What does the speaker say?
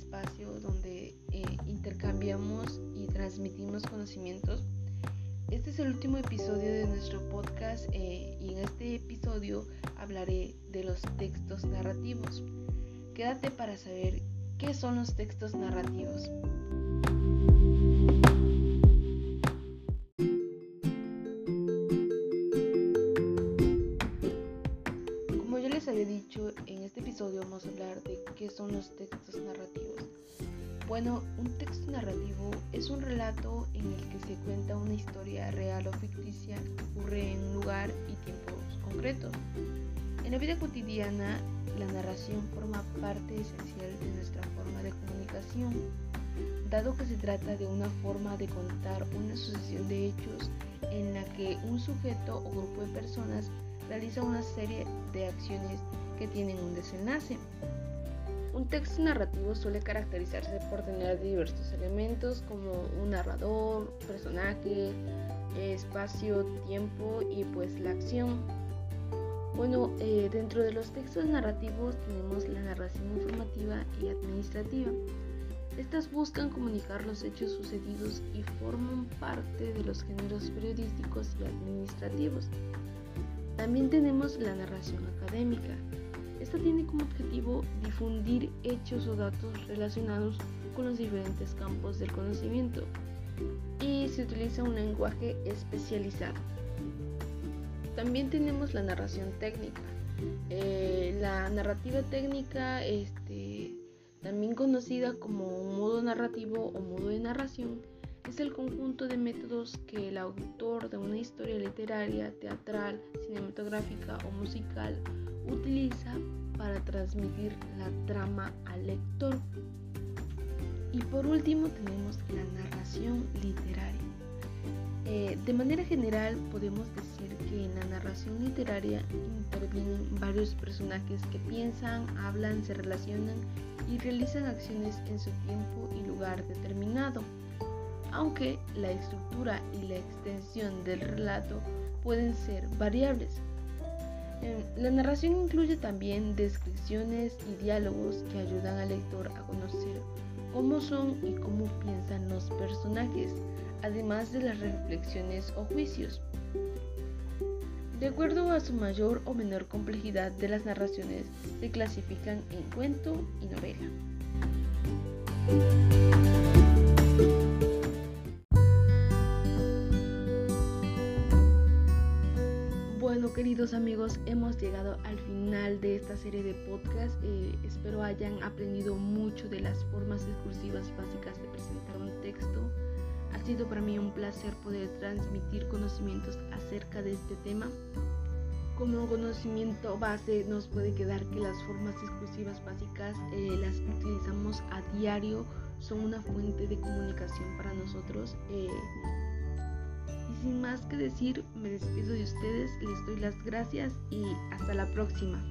espacio donde eh, intercambiamos y transmitimos conocimientos. Este es el último episodio de nuestro podcast eh, y en este episodio hablaré de los textos narrativos. Quédate para saber qué son los textos narrativos. Dicho, en este episodio vamos a hablar de qué son los textos narrativos. Bueno, un texto narrativo es un relato en el que se cuenta una historia real o ficticia que ocurre en un lugar y tiempos concretos. En la vida cotidiana, la narración forma parte esencial de nuestra forma de comunicación, dado que se trata de una forma de contar una sucesión de hechos en la que un sujeto o grupo de personas realiza una serie de acciones que tienen un desenlace. Un texto narrativo suele caracterizarse por tener diversos elementos como un narrador, personaje, espacio, tiempo y pues la acción. Bueno, eh, dentro de los textos narrativos tenemos la narración informativa y administrativa. Estas buscan comunicar los hechos sucedidos y forman parte de los géneros periodísticos y administrativos. También tenemos la narración académica, esta tiene como objetivo difundir hechos o datos relacionados con los diferentes campos del conocimiento y se utiliza un lenguaje especializado. También tenemos la narración técnica. Eh, la narrativa técnica, este, también conocida como modo narrativo o modo de narración, es el conjunto de métodos que el autor de una historia literaria, teatral, cinematográfica o musical utiliza para transmitir la trama al lector. Y por último tenemos la narración literaria. Eh, de manera general podemos decir que en la narración literaria intervienen varios personajes que piensan, hablan, se relacionan y realizan acciones en su tiempo y lugar determinado, aunque la estructura y la extensión del relato pueden ser variables. La narración incluye también descripciones y diálogos que ayudan al lector a conocer cómo son y cómo piensan los personajes, además de las reflexiones o juicios. De acuerdo a su mayor o menor complejidad de las narraciones, se clasifican en cuento y novela. Bueno, queridos amigos, hemos llegado al final de esta serie de podcast. Eh, espero hayan aprendido mucho de las formas discursivas básicas de presentar un texto. Ha sido para mí un placer poder transmitir conocimientos acerca de este tema. Como conocimiento base nos puede quedar que las formas discursivas básicas eh, las utilizamos a diario, son una fuente de comunicación para nosotros. Eh, sin más que decir, me despido de ustedes, les doy las gracias y hasta la próxima.